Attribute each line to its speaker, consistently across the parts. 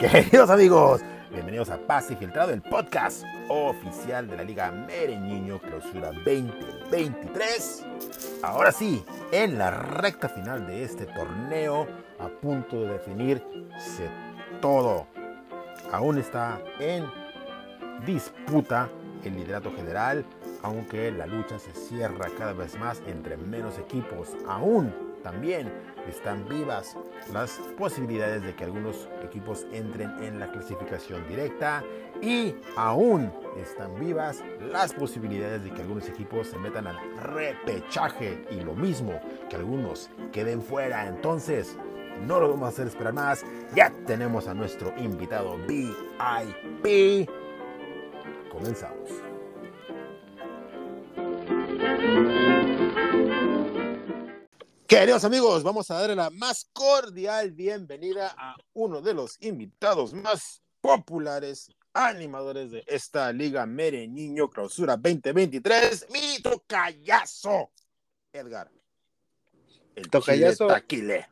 Speaker 1: Queridos amigos, bienvenidos a Pase Filtrado, el podcast oficial de la Liga Mereñiño Clausura 2023. Ahora sí, en la recta final de este torneo, a punto de definirse todo. Aún está en disputa el liderato general, aunque la lucha se cierra cada vez más entre menos equipos. Aún también están vivas las posibilidades de que algunos equipos entren en la clasificación directa y aún están vivas las posibilidades de que algunos equipos se metan al repechaje y lo mismo que algunos queden fuera. Entonces, no lo vamos a hacer esperar más. Ya tenemos a nuestro invitado VIP. Comenzamos. Queridos amigos, vamos a darle la más cordial bienvenida a uno de los invitados más populares, animadores de esta Liga Mereñiño Clausura 2023, mi tocayazo, Edgar.
Speaker 2: El tocayazo.
Speaker 1: Taquile.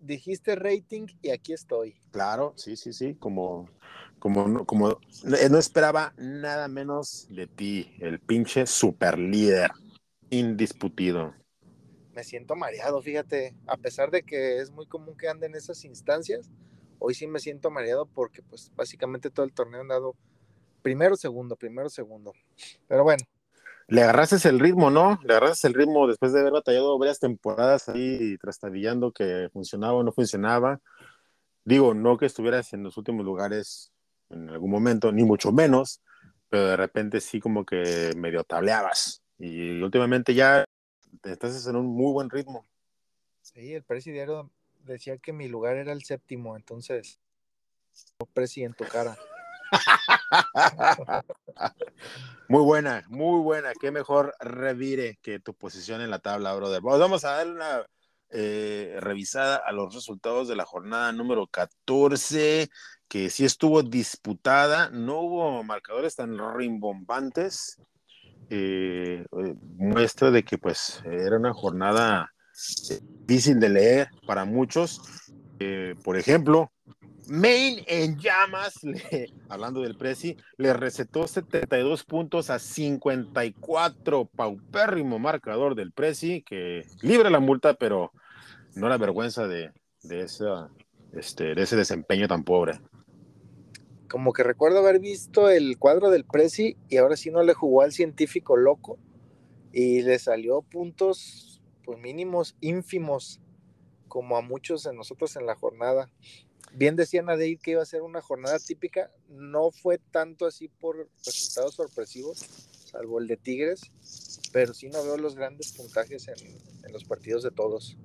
Speaker 2: Dijiste rating y aquí estoy.
Speaker 1: Claro, sí, sí, sí, como, como, como no esperaba nada menos de ti, el pinche super líder, indisputido
Speaker 2: me siento mareado, fíjate, a pesar de que es muy común que ande en esas instancias, hoy sí me siento mareado porque pues básicamente todo el torneo han dado primero, segundo, primero, segundo. Pero bueno.
Speaker 1: Le agarraste el ritmo, ¿no? Le agarraste el ritmo después de haber batallado varias temporadas ahí trastabillando que funcionaba o no funcionaba. Digo, no que estuvieras en los últimos lugares en algún momento, ni mucho menos, pero de repente sí como que medio tableabas. Y últimamente ya estás en un muy buen ritmo.
Speaker 2: Sí, el presidiario decía que mi lugar era el séptimo, entonces, presi en tu cara.
Speaker 1: muy buena, muy buena. Qué mejor revire que tu posición en la tabla, brother. Vamos a dar una eh, revisada a los resultados de la jornada número 14, que sí estuvo disputada. No hubo marcadores tan rimbombantes. Eh, eh, muestra de que pues era una jornada difícil de leer para muchos. Eh, por ejemplo, Main en llamas, hablando del Prezi, le recetó 72 puntos a 54, paupérrimo marcador del Prezi, que libra la multa, pero no la vergüenza de, de, esa, este, de ese desempeño tan pobre
Speaker 2: como que recuerdo haber visto el cuadro del Prezi y ahora sí no le jugó al científico loco y le salió puntos pues mínimos, ínfimos, como a muchos de nosotros en la jornada. Bien decía Nadeir que iba a ser una jornada típica, no fue tanto así por resultados sorpresivos, salvo el de Tigres, pero sí no veo los grandes puntajes en los partidos de todos.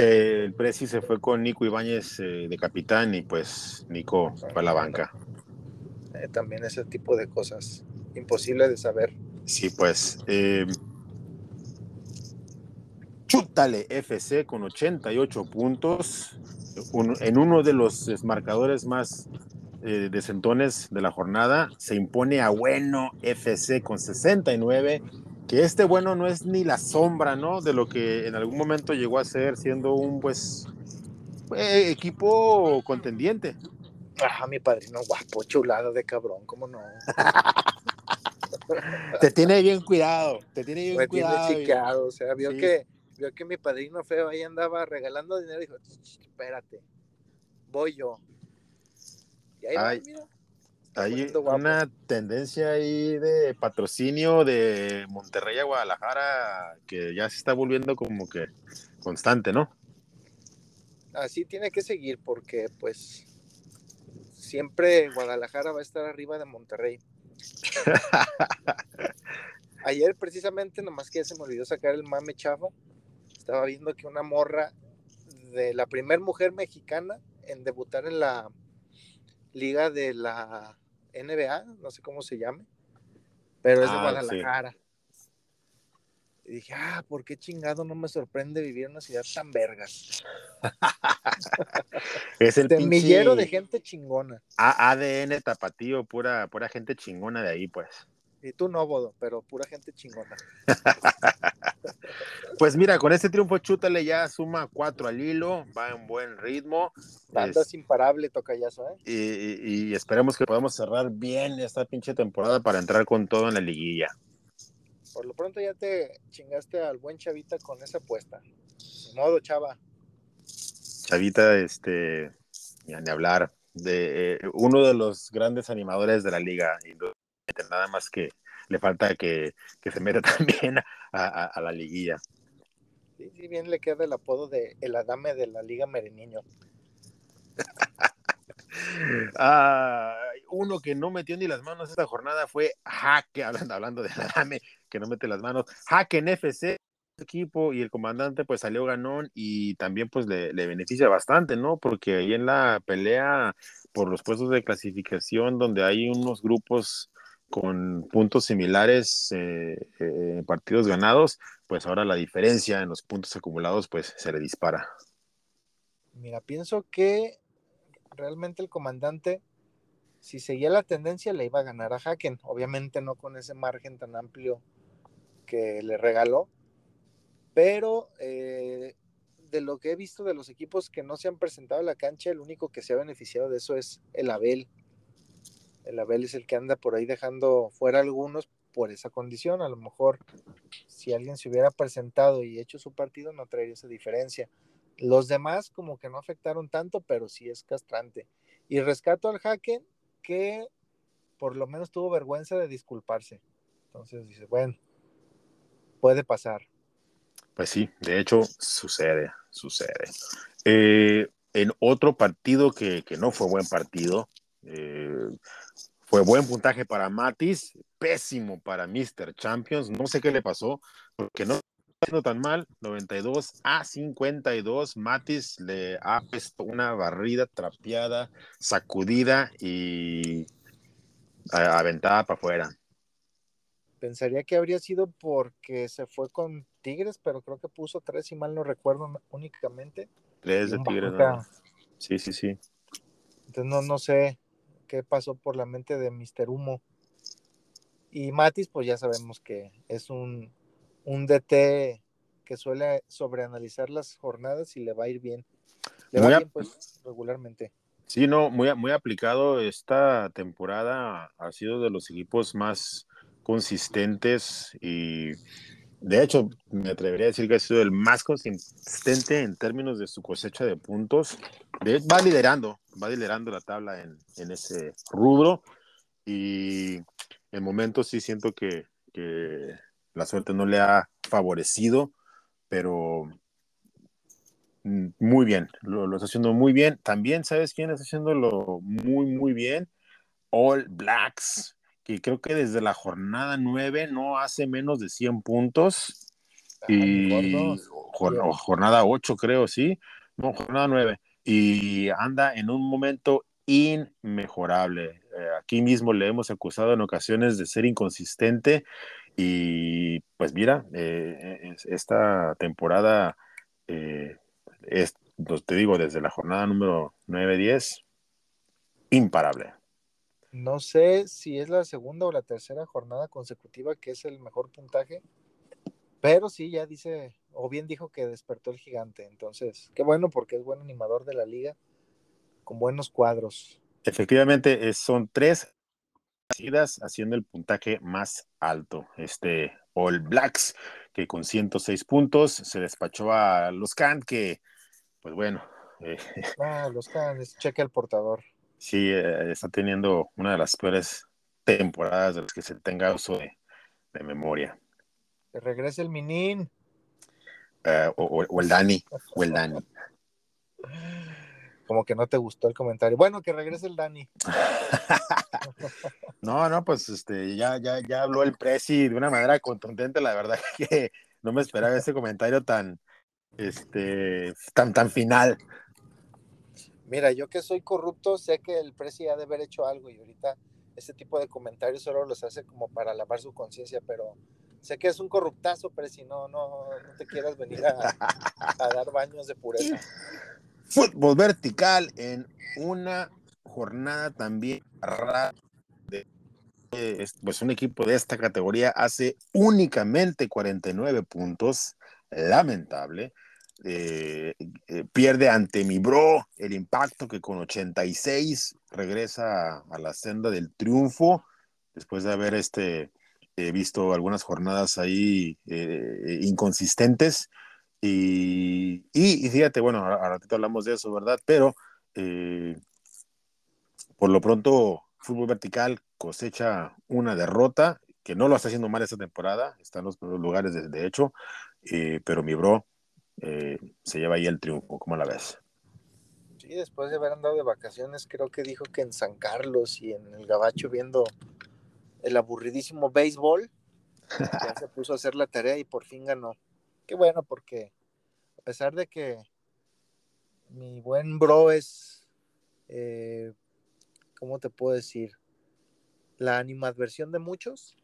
Speaker 1: Eh, el Presi se fue con Nico Ibáñez eh, de capitán y pues Nico fue a la banca.
Speaker 2: Eh, también ese tipo de cosas, imposible de saber.
Speaker 1: Sí, pues. Chútale FC con 88 puntos, en uno de los marcadores más decentones de la jornada, se impone a Bueno FC con 69 que este bueno no es ni la sombra, ¿no? De lo que en algún momento llegó a ser siendo un, pues, eh, equipo contendiente.
Speaker 2: Ajá, mi padrino guapo, chulado de cabrón, ¿cómo no?
Speaker 1: te tiene bien cuidado, te tiene bien cuidado.
Speaker 2: Tiene chiqueado, o sea, vio que vio que mi padrino feo ahí andaba regalando dinero y dijo, espérate, voy yo.
Speaker 1: Y ahí va, mira hay una tendencia ahí de patrocinio de Monterrey a Guadalajara que ya se está volviendo como que constante, ¿no?
Speaker 2: Así tiene que seguir porque pues siempre Guadalajara va a estar arriba de Monterrey. Ayer precisamente, nomás que ya se me olvidó sacar el mame chafa, estaba viendo que una morra de la primer mujer mexicana en debutar en la liga de la NBA, no sé cómo se llame, pero es de ah, Guadalajara. Y dije, ah, ¿por qué chingado no me sorprende vivir en una ciudad tan vergas?
Speaker 1: es el
Speaker 2: millero de gente chingona.
Speaker 1: ADN tapatío, pura, pura gente chingona de ahí, pues.
Speaker 2: Y tú no, Bodo, pero pura gente chingona.
Speaker 1: pues mira, con este triunfo Chútale ya suma cuatro al hilo, va en buen ritmo.
Speaker 2: Andas imparable, tocayazo, ¿eh?
Speaker 1: Y, y, esperemos que podamos cerrar bien esta pinche temporada para entrar con todo en la liguilla.
Speaker 2: Por lo pronto ya te chingaste al buen Chavita con esa apuesta. De modo, Chava.
Speaker 1: Chavita, este, ya ni hablar, de eh, uno de los grandes animadores de la liga. Nada más que le falta que, que se meta también a, a, a la liguilla.
Speaker 2: Sí, sí, bien le queda el apodo de el Adame de la Liga Mereniño.
Speaker 1: ah, uno que no metió ni las manos esta jornada fue Jaque, hablando, hablando de Adame, que no mete las manos. Jaque en FC, equipo y el comandante pues salió ganón y también pues le, le, beneficia bastante, ¿no? Porque ahí en la pelea por los puestos de clasificación donde hay unos grupos con puntos similares eh, eh, partidos ganados, pues ahora la diferencia en los puntos acumulados pues se le dispara.
Speaker 2: Mira, pienso que realmente el comandante, si seguía la tendencia, le iba a ganar a Haken. Obviamente no con ese margen tan amplio que le regaló, pero eh, de lo que he visto de los equipos que no se han presentado a la cancha, el único que se ha beneficiado de eso es el Abel el Abel es el que anda por ahí dejando fuera algunos por esa condición. A lo mejor si alguien se hubiera presentado y hecho su partido no traería esa diferencia. Los demás como que no afectaron tanto, pero sí es castrante. Y rescato al Haken que por lo menos tuvo vergüenza de disculparse. Entonces dice, bueno, puede pasar.
Speaker 1: Pues sí, de hecho sucede, sucede. Eh, en otro partido que, que, no fue buen partido, eh, fue buen puntaje para Matis, pésimo para Mr. Champions. No sé qué le pasó, porque no está haciendo tan mal. 92 a 52. Matis le ha puesto una barrida trapeada, sacudida y aventada para afuera.
Speaker 2: Pensaría que habría sido porque se fue con Tigres, pero creo que puso tres, y mal no recuerdo únicamente.
Speaker 1: Tres de Tigres, no. Sí, sí, sí.
Speaker 2: Entonces no, no sé qué pasó por la mente de Mr. Humo. Y Matis, pues ya sabemos que es un, un DT que suele sobreanalizar las jornadas y le va a ir bien. Le va bien, pues, regularmente.
Speaker 1: Sí, no, muy, muy aplicado. Esta temporada ha sido de los equipos más consistentes y de hecho, me atrevería a decir que ha sido el más consistente en términos de su cosecha de puntos. De, va liderando, va liderando la tabla en, en, ese rubro. Y en momentos sí siento que, la suerte no le ha favorecido, pero muy bien, lo, lo, está haciendo muy bien. También, ¿sabes quién está haciéndolo muy, muy bien? All Blacks que creo que desde la jornada 9 no hace menos de 100 puntos. y jornada 8 creo, sí. No, jornada 9. Y anda en un momento inmejorable. Eh, aquí mismo le hemos acusado en ocasiones de ser inconsistente y pues mira, eh, esta temporada, eh, es, pues, te digo, desde la jornada número 9-10, imparable.
Speaker 2: No sé si es la segunda o la tercera jornada consecutiva que es el mejor puntaje, pero sí, ya dice, o bien dijo que despertó el gigante. Entonces, qué bueno porque es buen animador de la liga, con buenos cuadros.
Speaker 1: Efectivamente, son tres seguidas haciendo el puntaje más alto. Este All Blacks, que con 106 puntos se despachó a los Can, que, pues bueno.
Speaker 2: Eh, ah, los Can, cheque el portador
Speaker 1: sí eh, está teniendo una de las peores temporadas de las que se tenga uso de, de memoria.
Speaker 2: Que regrese el Minin.
Speaker 1: Uh, o, o, el Dani, o el Dani.
Speaker 2: Como que no te gustó el comentario. Bueno, que regrese el Dani.
Speaker 1: no, no, pues este, ya, ya, ya habló el Prezi de una manera contundente, la verdad que no me esperaba ese comentario tan, este, tan, tan final.
Speaker 2: Mira, yo que soy corrupto, sé que el presi ha de haber hecho algo y ahorita este tipo de comentarios solo los hace como para lavar su conciencia, pero sé que es un corruptazo, presi, no, no, no te quieras venir a, a dar baños de pureza.
Speaker 1: Fútbol vertical en una jornada también de pues un equipo de esta categoría hace únicamente 49 puntos, lamentable. Eh, eh, pierde ante mi bro el impacto que con 86 regresa a la senda del triunfo después de haber este, visto algunas jornadas ahí inconsistentes. Y, y, fíjate, bueno, a, ratito hablamos de eso, ¿verdad? Pero por lo pronto, fútbol vertical cosecha una derrota que no lo está haciendo mal esta temporada, está en los primeros lugares de, hecho, pero mi bro eh, se lleva ahí el triunfo. ¿Cómo la ves?
Speaker 2: Sí, después de haber andado de vacaciones, creo que dijo que en San Carlos y en el Gabacho viendo el aburridísimo béisbol, ya se puso a hacer la tarea y por fin ganó. Qué bueno, porque a pesar de que mi buen bro es, eh, ¿cómo te puedo decir? La animadversión de muchos.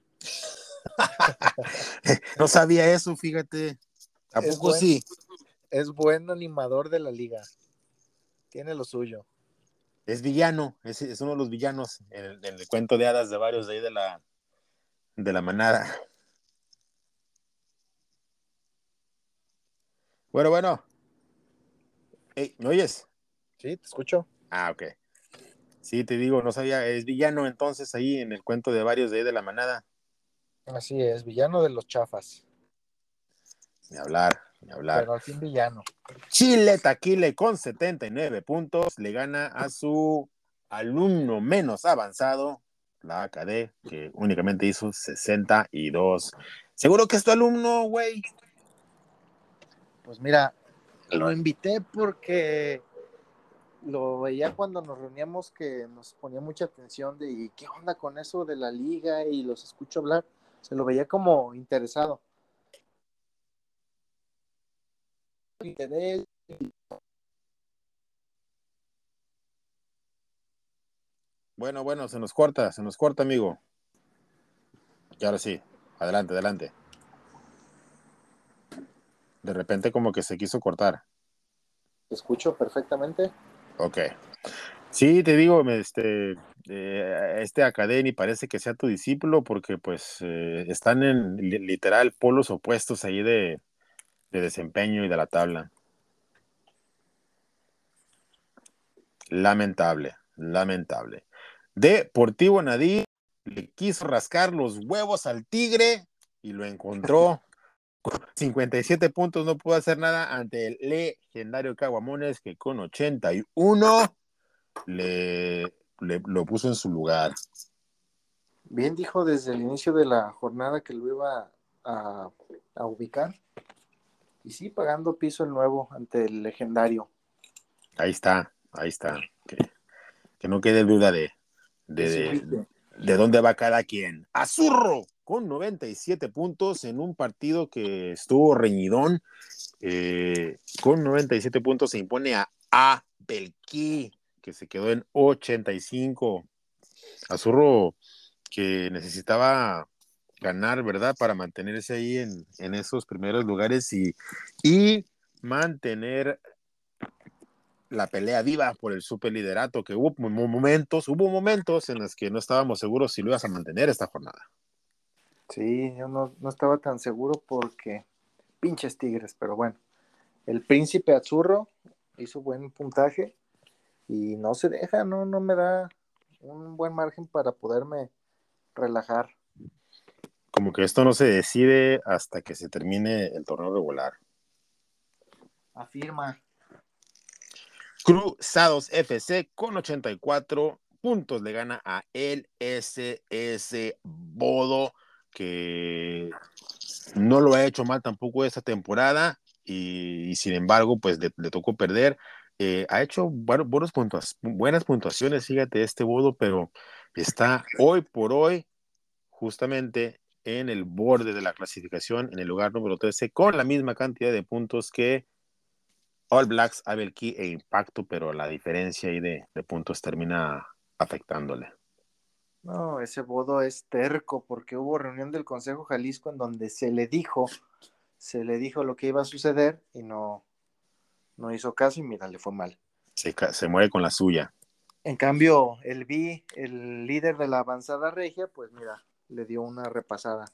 Speaker 1: no sabía eso, fíjate. ¿A poco sí?
Speaker 2: Es buen animador de la liga. Tiene lo suyo.
Speaker 1: Es villano, es, uno de los villanos en el, cuento de hadas de varios de ahí de la, de la manada. Bueno, bueno. ¿Me oyes?
Speaker 2: Sí, te escucho.
Speaker 1: Ah, ok. Sí, te digo, no sabía, es villano entonces ahí en el cuento de varios de ahí de la manada.
Speaker 2: Así es, villano de los chafas.
Speaker 1: Ni hablar, ni hablar.
Speaker 2: Pero al fin villano.
Speaker 1: Chile Taquile con 79 puntos le gana a su alumno menos avanzado, la AKD, que únicamente hizo 62. ¿Seguro que es tu alumno, güey?
Speaker 2: Pues mira, lo invité porque lo veía cuando nos reuníamos que nos ponía mucha atención de ¿y qué onda con eso de la liga? Y los escucho hablar. Se lo veía como interesado.
Speaker 1: Bueno, bueno, se nos corta, se nos corta, amigo. Y ahora sí, adelante, adelante. De repente como que se quiso cortar.
Speaker 2: ¿Te escucho perfectamente?
Speaker 1: Ok. Sí, te digo, este, eh, este Academy parece que sea tu discípulo porque pues eh, están en literal polos opuestos ahí de, de desempeño y de la tabla. Lamentable, lamentable. Deportivo Nadí le quiso rascar los huevos al Tigre y lo encontró. 57 puntos no pudo hacer nada ante el legendario Caguamones que con 81 le, lo puso en su lugar.
Speaker 2: Bien dijo desde el inicio de la jornada que lo iba a, a ubicar. Y sí, pagando piso el nuevo ante el legendario.
Speaker 1: Ahí está, ahí está. Que, no quede duda de, de, de, dónde va cada quien. Azurro con 97 puntos en un partido que estuvo reñidón. Eh, con 97 puntos se impone a A. Belki, que se quedó en 85. Azurro que necesitaba ganar, ¿verdad? Para mantenerse ahí en, esos primeros lugares y, y, mantener la pelea viva por el superliderato, que hubo momentos, hubo momentos en los que no estábamos seguros si lo ibas a mantener esta jornada.
Speaker 2: Sí, yo no, no estaba tan seguro porque pinches tigres, pero bueno, el príncipe Azurro hizo buen puntaje y no se deja, no, no me da un buen margen para poderme relajar
Speaker 1: como que esto no se decide hasta que se termine el torneo regular.
Speaker 2: Afirma.
Speaker 1: Cruzados FC con 84 puntos le gana a el SS Bodo, que no lo ha hecho mal tampoco esta temporada y, sin embargo, pues le, tocó perder. Eh, ha hecho bueno, buenas, buenas puntuaciones, fíjate, este Bodo, pero está hoy por hoy justamente en el borde de la clasificación, en el lugar número 13, con la misma cantidad de puntos que All Blacks, Key e Impacto, pero la diferencia ahí de, puntos termina afectándole.
Speaker 2: No, ese bodo es terco porque hubo reunión del Consejo Jalisco en donde se le dijo, se le dijo lo que iba a suceder y no, no hizo caso y mira, le fue mal.
Speaker 1: Se, se muere con la suya.
Speaker 2: En cambio, el B, el líder de la avanzada regia, pues mira, le dio una repasada.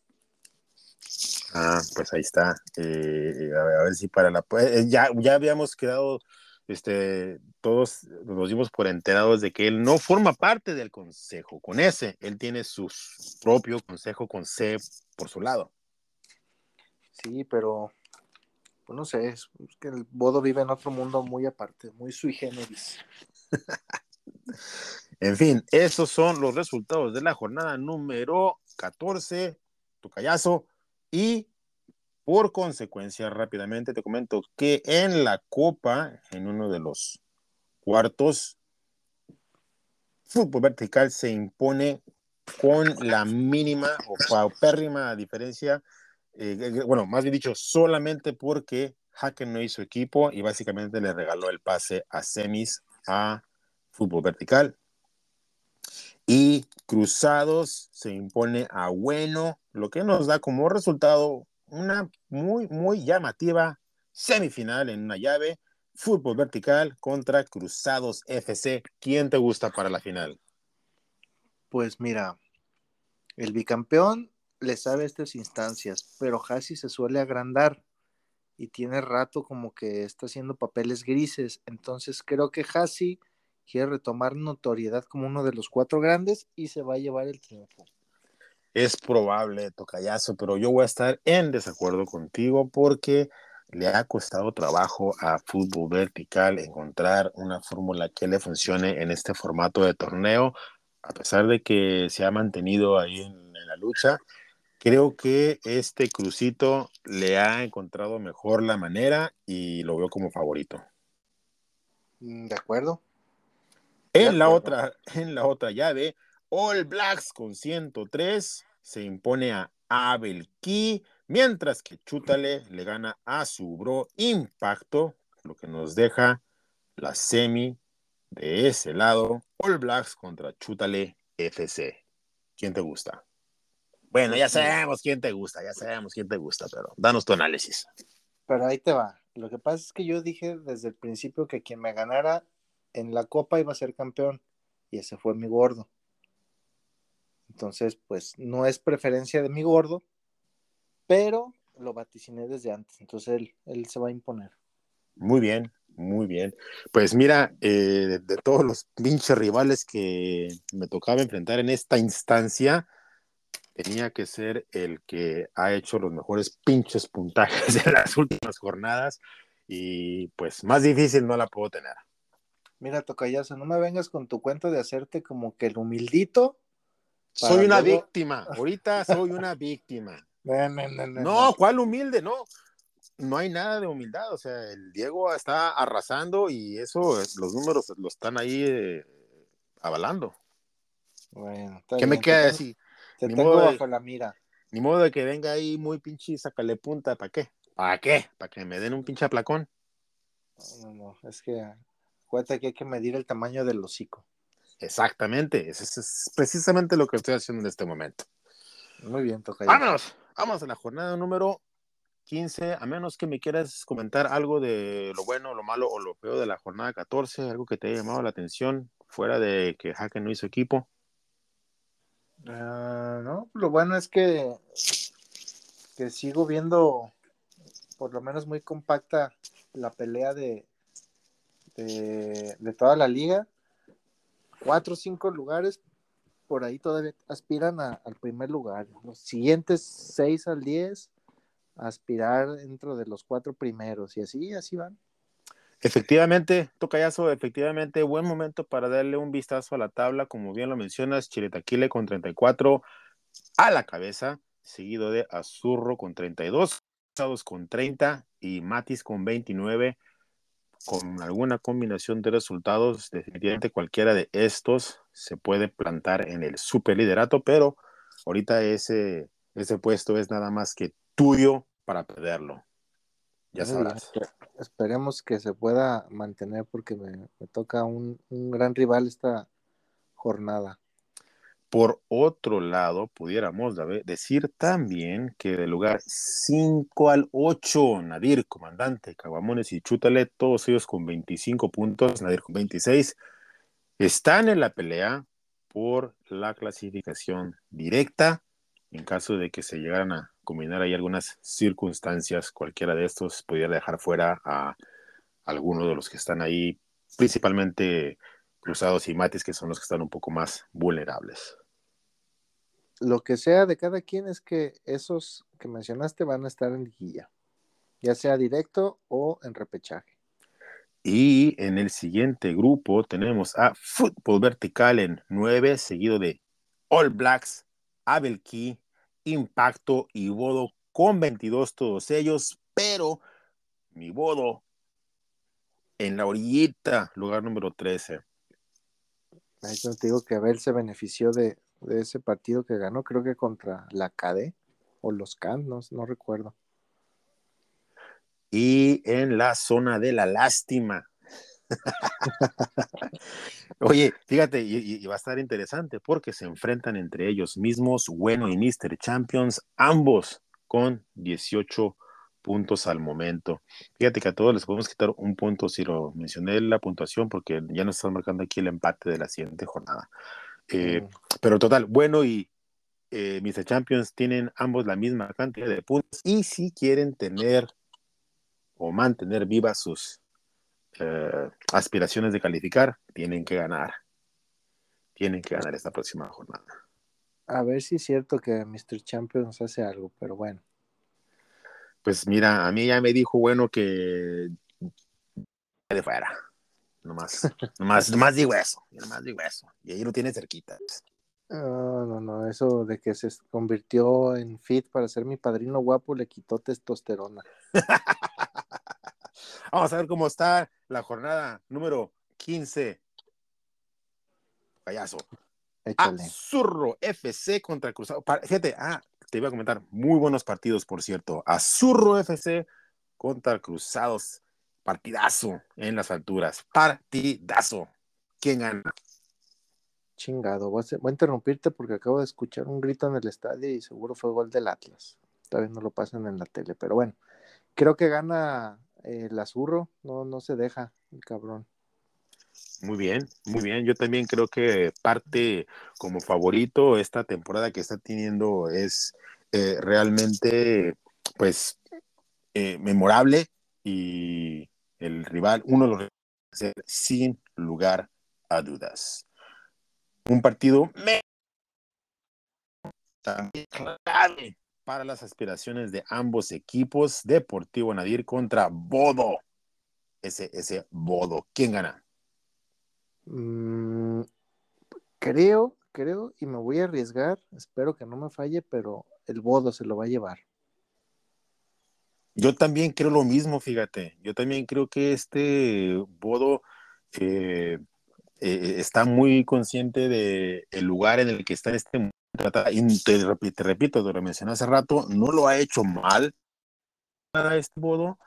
Speaker 1: Ah, pues ahí está. Eh, a, ver, si para la. Eh, ya, ya habíamos quedado, este, todos nos dimos por enterados de que él no forma parte del consejo con S, él tiene su propio consejo con C por su lado.
Speaker 2: Sí, pero pues no sé, es que el Bodo vive en otro mundo muy aparte, muy sui generis.
Speaker 1: en fin, esos son los resultados de la jornada número 14, tu callazo, y por consecuencia, rápidamente te comento que en la Copa, en uno de los cuartos, fútbol vertical se impone con la mínima o paupérrima diferencia, eh, eh, bueno, más bien dicho, solamente porque Haken no hizo equipo y básicamente le regaló el pase a semis a fútbol vertical. Y Cruzados se impone a Bueno, lo que nos da como resultado una muy, muy llamativa semifinal en una llave, fútbol vertical contra Cruzados FC. ¿Quién te gusta para la final?
Speaker 2: Pues mira, el bicampeón le sabe estas instancias, pero Hassi se suele agrandar y tiene rato como que está haciendo papeles grises. Entonces creo que Hassi quiere retomar notoriedad como uno de los cuatro grandes y se va a llevar el triunfo.
Speaker 1: Es probable, Tocayazo, pero yo voy a estar en desacuerdo contigo porque le ha costado trabajo a fútbol vertical encontrar una fórmula que le funcione en este formato de torneo, a pesar de que se ha mantenido ahí en, la lucha. Creo que este crucito le ha encontrado mejor la manera y lo veo como favorito.
Speaker 2: Mm, de acuerdo.
Speaker 1: En, la, otra, en la otra llave, All Blacks con 103 se impone a Abel Key, mientras que Chútale le gana a su bro Impacto, lo que nos deja la semi de ese lado, All Blacks contra Chútale FC. ¿Quién te gusta? Bueno, ya sabemos quién te gusta, ya sabemos quién te gusta, pero danos tu análisis.
Speaker 2: Pero ahí te va. Lo que pasa es que yo dije desde el principio que quien me ganara en la copa iba a ser campeón, y ese fue mi gordo. Entonces, pues no es preferencia de mi gordo, pero lo vaticiné desde antes, entonces él, él se va a imponer.
Speaker 1: Muy bien, muy bien. Pues mira, eh, de, todos los pinches rivales que me tocaba enfrentar en esta instancia, tenía que ser el que ha hecho los mejores pinches puntajes de las últimas jornadas y pues más difícil no la puedo tener.
Speaker 2: Mira, Tocayazo, no me vengas con tu cuento de hacerte como que el humildito
Speaker 1: soy una víctima, ahorita soy una víctima. No, ¿cuál humilde? No, no hay nada de humildad, o sea, el Diego está arrasando y eso, los números lo están ahí eh, avalando.
Speaker 2: Bueno,
Speaker 1: ¿qué me queda decir?
Speaker 2: Te ni tengo bajo la mira.
Speaker 1: Ni modo de que venga ahí muy pinche y sácale punta, ¿para qué? ¿Para qué? ¿Para que me den un pinche aplacón?
Speaker 2: No, no, es que acuérdate que hay que medir el tamaño del hocico.
Speaker 1: Exactamente, eso es, precisamente lo que estoy haciendo en este momento.
Speaker 2: Muy bien, toca.
Speaker 1: Vámonos, vamos a la jornada número 15, a menos que me quieras comentar algo de lo bueno, lo malo o lo peor de la jornada 14, algo que te haya llamado la atención, fuera de que Haken no hizo equipo.
Speaker 2: Ah, no, lo bueno es que, que sigo viendo por lo menos muy compacta la pelea de, de, de toda la liga cuatro o cinco lugares por ahí todavía aspiran al primer lugar. Los siguientes seis al diez aspirar dentro de los cuatro primeros y así, así van.
Speaker 1: Efectivamente, Tocayazo, efectivamente, buen momento para darle un vistazo a la tabla, como bien lo mencionas, Chiletaquile con 34 a la cabeza, seguido de Azurro con 32, con 30 y Matis con 29 con alguna combinación de resultados, definitivamente cualquiera de estos se puede plantar en el superliderato, pero ahorita ese, ese puesto es nada más que tuyo para perderlo. Ya sabrás.
Speaker 2: Esperemos que se pueda mantener porque me, me toca un, un gran rival esta jornada.
Speaker 1: Por otro lado, pudiéramos decir también que del lugar 5 al 8, Nadir, comandante, Caguamones y Chútale, todos ellos con 25 puntos, Nadir con 26, están en la pelea por la clasificación directa en caso de que se llegaran a, combinar ahí algunas circunstancias, cualquiera de estos pudiera dejar fuera a alguno de los que están ahí, principalmente Cruzados y Matis, que son los que están un poco más vulnerables.
Speaker 2: Lo que sea de cada quien es que esos que mencionaste van a estar en liguilla, ya sea directo o en repechaje.
Speaker 1: Y en el siguiente grupo tenemos a Fútbol Vertical en 9, seguido de All Blacks, Abel Key, Impacto y Bodo con 22 todos ellos, pero mi Bodo en la orillita, lugar número 13.
Speaker 2: Ahí te digo que Abel se benefició de, ese partido que ganó, creo que contra la KD o los Can, no, no recuerdo
Speaker 1: y en la zona de la lástima. Oye, fíjate, y, va a estar interesante porque se enfrentan entre ellos mismos, Bueno y Mr. Champions, ambos con 18 puntos al momento. Fíjate que a todos les podemos quitar un punto si lo mencioné la puntuación porque ya nos están marcando aquí el empate de la siguiente jornada. Eh, mm. Pero total, Bueno y eh, Mr. Champions tienen ambos la misma cantidad de puntos y si quieren tener o mantener vivas sus eh, aspiraciones de calificar, tienen que ganar. Tienen que ganar esta próxima jornada.
Speaker 2: A ver si es cierto que Mr. Champions hace algo, pero bueno.
Speaker 1: Pues mira, a mí ya me dijo bueno que de fuera. Nomás, nomás, nomás digo eso, nomás digo eso. Y ahí lo tiene cerquita.
Speaker 2: No, no, no, eso de que se convirtió en fit para ser mi padrino guapo le quitó testosterona.
Speaker 1: Vamos a ver cómo está la jornada número 15. Payaso. Azurro FC contra Cruzado. Fíjate, ah, te iba a comentar, muy buenos partidos, por cierto. Azurro FC contra Cruzados. Partidazo en las alturas. Partidazo. ¿Quién gana?
Speaker 2: Chingado, voy a, interrumpirte porque acabo de escuchar un grito en el estadio y seguro fue gol del Atlas. Todavía no lo pasan en la tele, pero bueno, creo que gana el azurro, no, no se deja, el cabrón.
Speaker 1: Muy bien, muy bien. Yo también creo que parte como favorito esta temporada que está teniendo es eh, realmente, pues, eh, memorable y el rival, uno de los sin lugar a dudas. Un partido también clave para las aspiraciones de ambos equipos. Deportivo Nadir contra Bodo. Ese, ese Bodo. ¿Quién gana?
Speaker 2: Mm, creo, creo, y me voy a arriesgar. Espero que no me falle, pero el Bodo se lo va a llevar.
Speaker 1: Yo también creo lo mismo, fíjate. Yo también creo que este Bodo eh, eh, está muy consciente del el lugar en el que está este y te, repito, te lo mencioné hace rato, no lo ha hecho mal para este modo,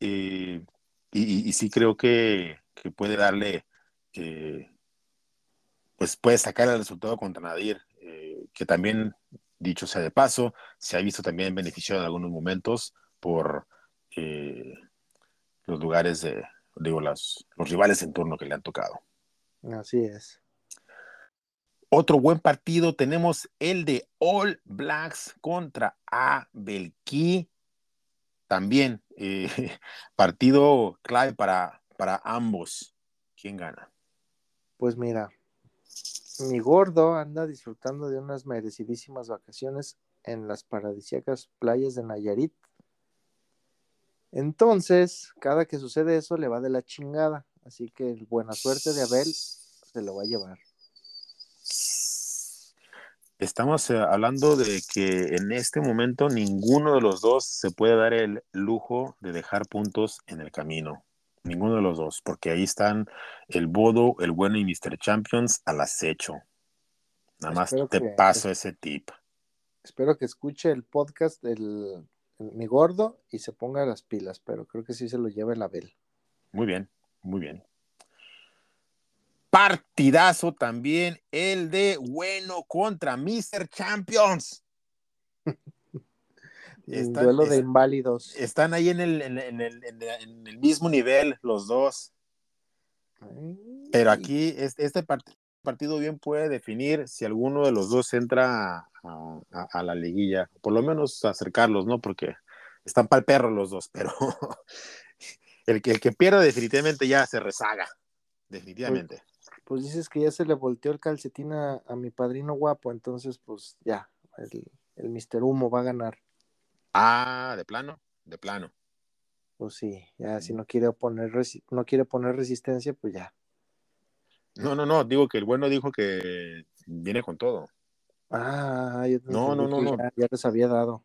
Speaker 1: eh, y, sí creo que, puede darle, pues puede sacar el resultado contra Nadir, que también, dicho sea de paso, se ha visto también beneficiado en algunos momentos por los lugares de, digo, los rivales en turno que le han tocado.
Speaker 2: Así es.
Speaker 1: Otro buen partido tenemos el de All Blacks contra Abelki. También eh, partido clave para, para ambos. ¿Quién gana?
Speaker 2: Pues mira, mi gordo anda disfrutando de unas merecidísimas vacaciones en las paradisíacas playas de Nayarit. Entonces, cada que sucede eso le va de la chingada. Así que buena suerte de Abel se lo va a llevar.
Speaker 1: Estamos eh, hablando de que en este momento ninguno de los dos se puede dar el lujo de dejar puntos en el camino. Ninguno de los dos, porque ahí están el Bodo, el Bueno y Mr. Champions al acecho. Nada más te paso ese tip.
Speaker 2: Espero que escuche el podcast del mi gordo y se ponga las pilas, pero creo que sí se lo lleva el Abel.
Speaker 1: Muy bien, muy bien. Partidazo también el de Bueno contra Mr. Champions.
Speaker 2: Están, duelo de inválidos.
Speaker 1: Están ahí en el, en, el, mismo nivel los dos. Pero aquí este, este partido partido bien puede definir si alguno de los dos entra a, la liguilla, por lo menos acercarlos, ¿no? Porque están para el perro los dos, pero el que, el que pierda definitivamente ya se rezaga, definitivamente.
Speaker 2: Pues, pues, dices que ya se le volteó el calcetín a, mi padrino guapo, entonces pues ya, el, el Mister Humo va a ganar.
Speaker 1: Ah, de plano, de plano.
Speaker 2: Pues sí, ya si no quiere poner no quiere poner resistencia, pues ya.
Speaker 1: No, no, no, digo que el bueno dijo que viene con todo.
Speaker 2: Ah, yo no, no, no, no. Ya, les había dado.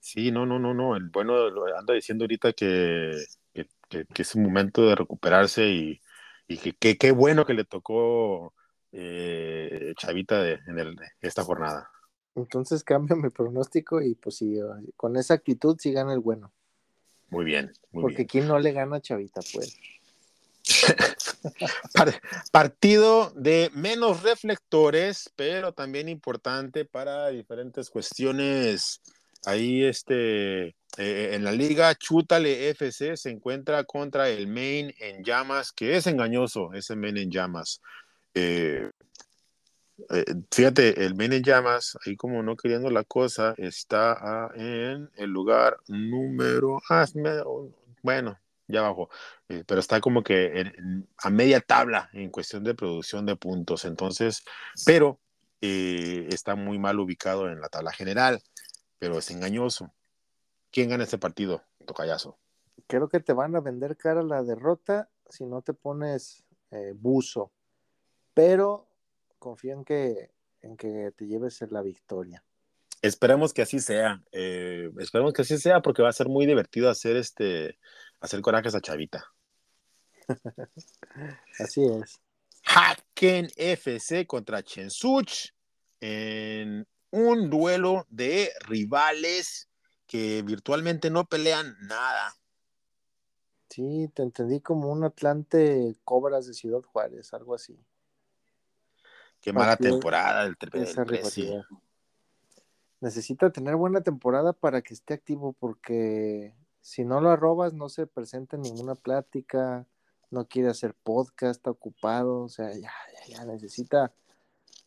Speaker 1: Sí, no, no, no, no. El bueno anda diciendo ahorita que, que, es un momento de recuperarse y, y que qué bueno que le tocó eh, Chavita de, en el, esta jornada.
Speaker 2: Entonces cambio mi pronóstico y pues sí, con esa actitud sí gana el bueno.
Speaker 1: Muy bien, muy
Speaker 2: Porque ¿quién no le gana a Chavita, pues?
Speaker 1: Partido de menos reflectores, pero también importante para diferentes cuestiones. Ahí este, eh, en la liga, Chútale FC se encuentra contra el Main en llamas, que es engañoso ese Main en llamas. Eh, eh, fíjate, el Main en llamas, ahí como no queriendo la cosa, está en el lugar número, ah, bueno, ya abajo, eh, pero está como que a media tabla en cuestión de producción de puntos, entonces, pero eh, está muy mal ubicado en la tabla general, pero es engañoso. ¿Quién gana este partido, Tocayazo?
Speaker 2: Creo que te van a vender cara la derrota si no te pones eh, buzo, pero confío en que, en que te lleves la victoria.
Speaker 1: Esperemos que así sea. Eh, esperemos que así sea porque va a ser muy divertido hacer este hacer corajes a Chavita.
Speaker 2: así es.
Speaker 1: Haken FC contra Chensuch en un duelo de rivales que virtualmente no pelean nada.
Speaker 2: Sí, te entendí como un Atlante Cobras de Ciudad Juárez, algo así.
Speaker 1: Qué mala temporada del,
Speaker 2: necesita tener buena temporada para que esté activo, porque si no lo arrobas, no se presenta en ninguna plática, no quiere hacer podcast, está ocupado, o sea, ya, ya, ya necesita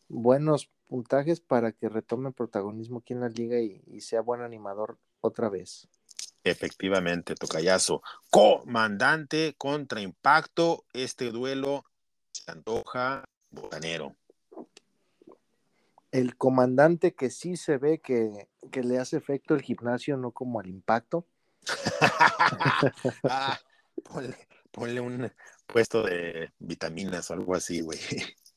Speaker 2: buenos puntajes para que retome protagonismo aquí en la liga y, y sea buen animador otra vez.
Speaker 1: Efectivamente, Tocayazo. Comandante contra impacto. Este duelo se antoja botanero
Speaker 2: el comandante que sí se ve que, le hace efecto el gimnasio, no como al impacto.
Speaker 1: ah, ponle, un puesto de vitaminas o algo así, güey.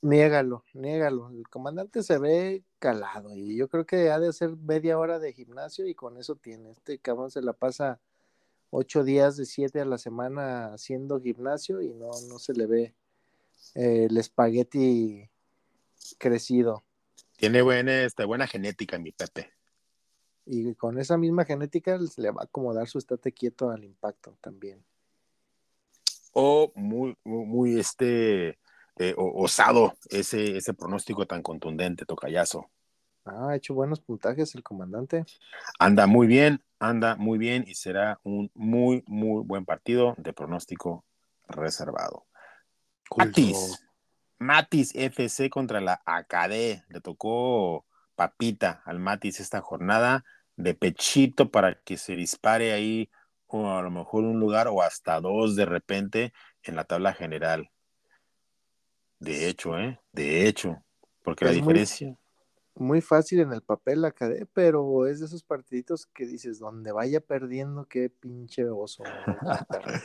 Speaker 2: Niégalo, niégalo. El comandante se ve calado y yo creo que ha de hacer media hora de gimnasio y con eso tiene. Este cabrón se la pasa ocho días de siete a la semana haciendo gimnasio y no, no se le ve eh, el espagueti crecido.
Speaker 1: Tiene buena, este, buena genética, mi Pepe.
Speaker 2: Y con esa misma genética le va a acomodar su estate quieto al impacto también.
Speaker 1: O muy, muy, este, eh, osado ese, ese pronóstico tan contundente, Tocayazo.
Speaker 2: Ah, ha hecho buenos puntajes el comandante.
Speaker 1: Anda muy bien, anda muy bien y será un muy, muy buen partido de pronóstico reservado. Atis. Matis FC contra la AKD. Le tocó papita al Matis esta jornada de pechito para que se dispare ahí o a lo mejor un lugar o hasta dos de repente en la tabla general. De hecho, ¿eh? De hecho, porque la diferencia
Speaker 2: muy fácil en el papel la cadena, pero es de esos partiditos que dices, donde vaya perdiendo, qué pinche oso.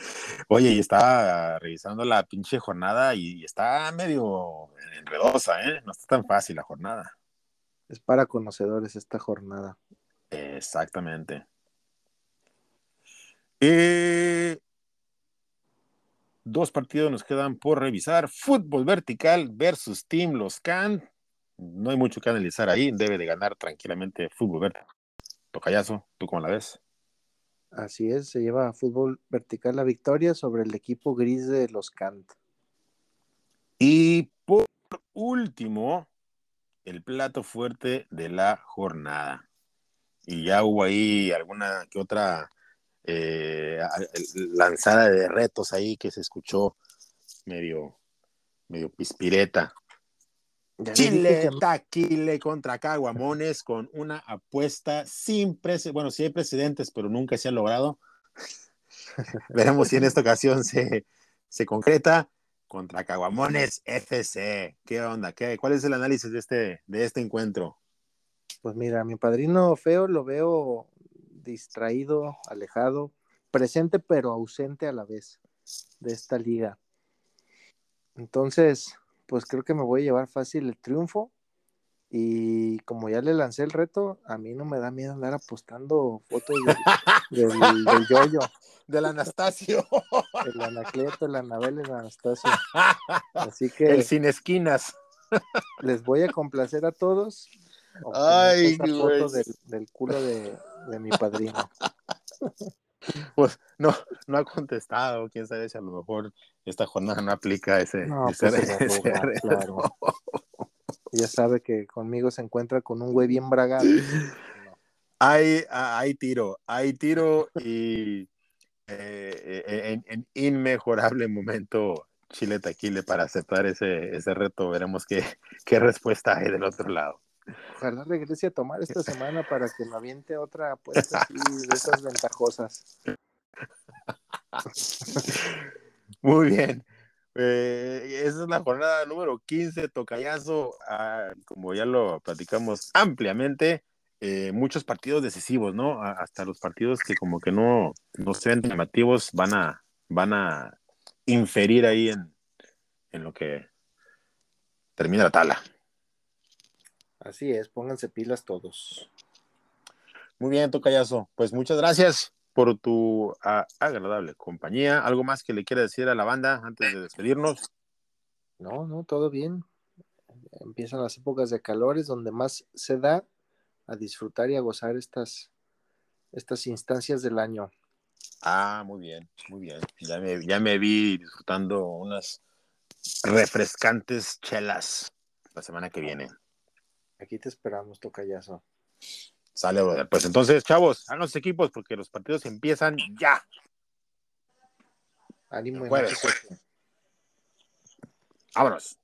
Speaker 1: Oye, y estaba revisando la pinche jornada y, está medio enredosa, ¿eh? No está tan fácil la jornada.
Speaker 2: Es para conocedores esta jornada.
Speaker 1: Exactamente. Eh, dos partidos nos quedan por revisar. Fútbol vertical versus Team Los Can no hay mucho que analizar ahí, debe de ganar tranquilamente fútbol verde. Tocayazo, ¿tú cómo la ves?
Speaker 2: Así es, se lleva a fútbol vertical la victoria sobre el equipo gris de los Cant.
Speaker 1: Y por último, el plato fuerte de la jornada. Y ya hubo ahí alguna que otra eh, lanzada de retos ahí que se escuchó medio, medio pispireta Chile Taquile contra Caguamones con una apuesta sin precedentes, bueno, sí hay precedentes, pero nunca se ha logrado. Veremos si en esta ocasión se, se concreta contra Caguamones FC. ¿Qué onda? ¿Qué, ¿Cuál es el análisis de este, de este encuentro?
Speaker 2: Pues mira, mi padrino feo lo veo distraído, alejado, presente pero ausente a la vez de esta liga. Entonces, pues creo que me voy a llevar fácil el triunfo. Y como ya le lancé el reto, a mí no me da miedo andar apostando fotos del, del, yoyo.
Speaker 1: Del Anastasio.
Speaker 2: El Anacleto, el Anabel, el Anastasio. Así que.
Speaker 1: El sin esquinas.
Speaker 2: Les voy a complacer a todos.
Speaker 1: Ay,
Speaker 2: foto del, del, culo de, de mi padrino.
Speaker 1: Pues no, no ha contestado. Quién sabe si a lo mejor esta jornada no aplica ese, no, ese,
Speaker 2: pues claro. Ya sabe que conmigo se encuentra con un güey bien bragado.
Speaker 1: Hay, hay tiro, hay tiro y eh, en, en, inmejorable momento Chile Taquile para aceptar ese, ese reto. Veremos qué, qué respuesta hay del otro lado.
Speaker 2: Ojalá regrese a tomar esta semana para que me aviente otra apuesta así de esas ventajosas.
Speaker 1: Muy bien. Eh, esa es la jornada número 15, Tocayazo. Ah, como ya lo platicamos ampliamente, eh, muchos partidos decisivos, ¿no? hasta los partidos que como que no, no se ven llamativos van a, van a inferir ahí en, en lo que termina la tala.
Speaker 2: Así es, pónganse pilas todos.
Speaker 1: Muy bien, Tocayazo. Pues muchas gracias por tu ah, agradable compañía. ¿Algo más que le quiera decir a la banda antes de despedirnos?
Speaker 2: No, no, todo bien. Empiezan las épocas de calores donde más se da a disfrutar y a gozar estas, estas instancias del año.
Speaker 1: Ah, muy bien, muy bien. Ya me, ya me vi disfrutando unas refrescantes chelas la semana que viene.
Speaker 2: Aquí te esperamos, tocayazo.
Speaker 1: Sale, brother. Pues entonces, chavos, a los equipos porque los partidos empiezan ya.
Speaker 2: Ánimo, en
Speaker 1: Vámonos.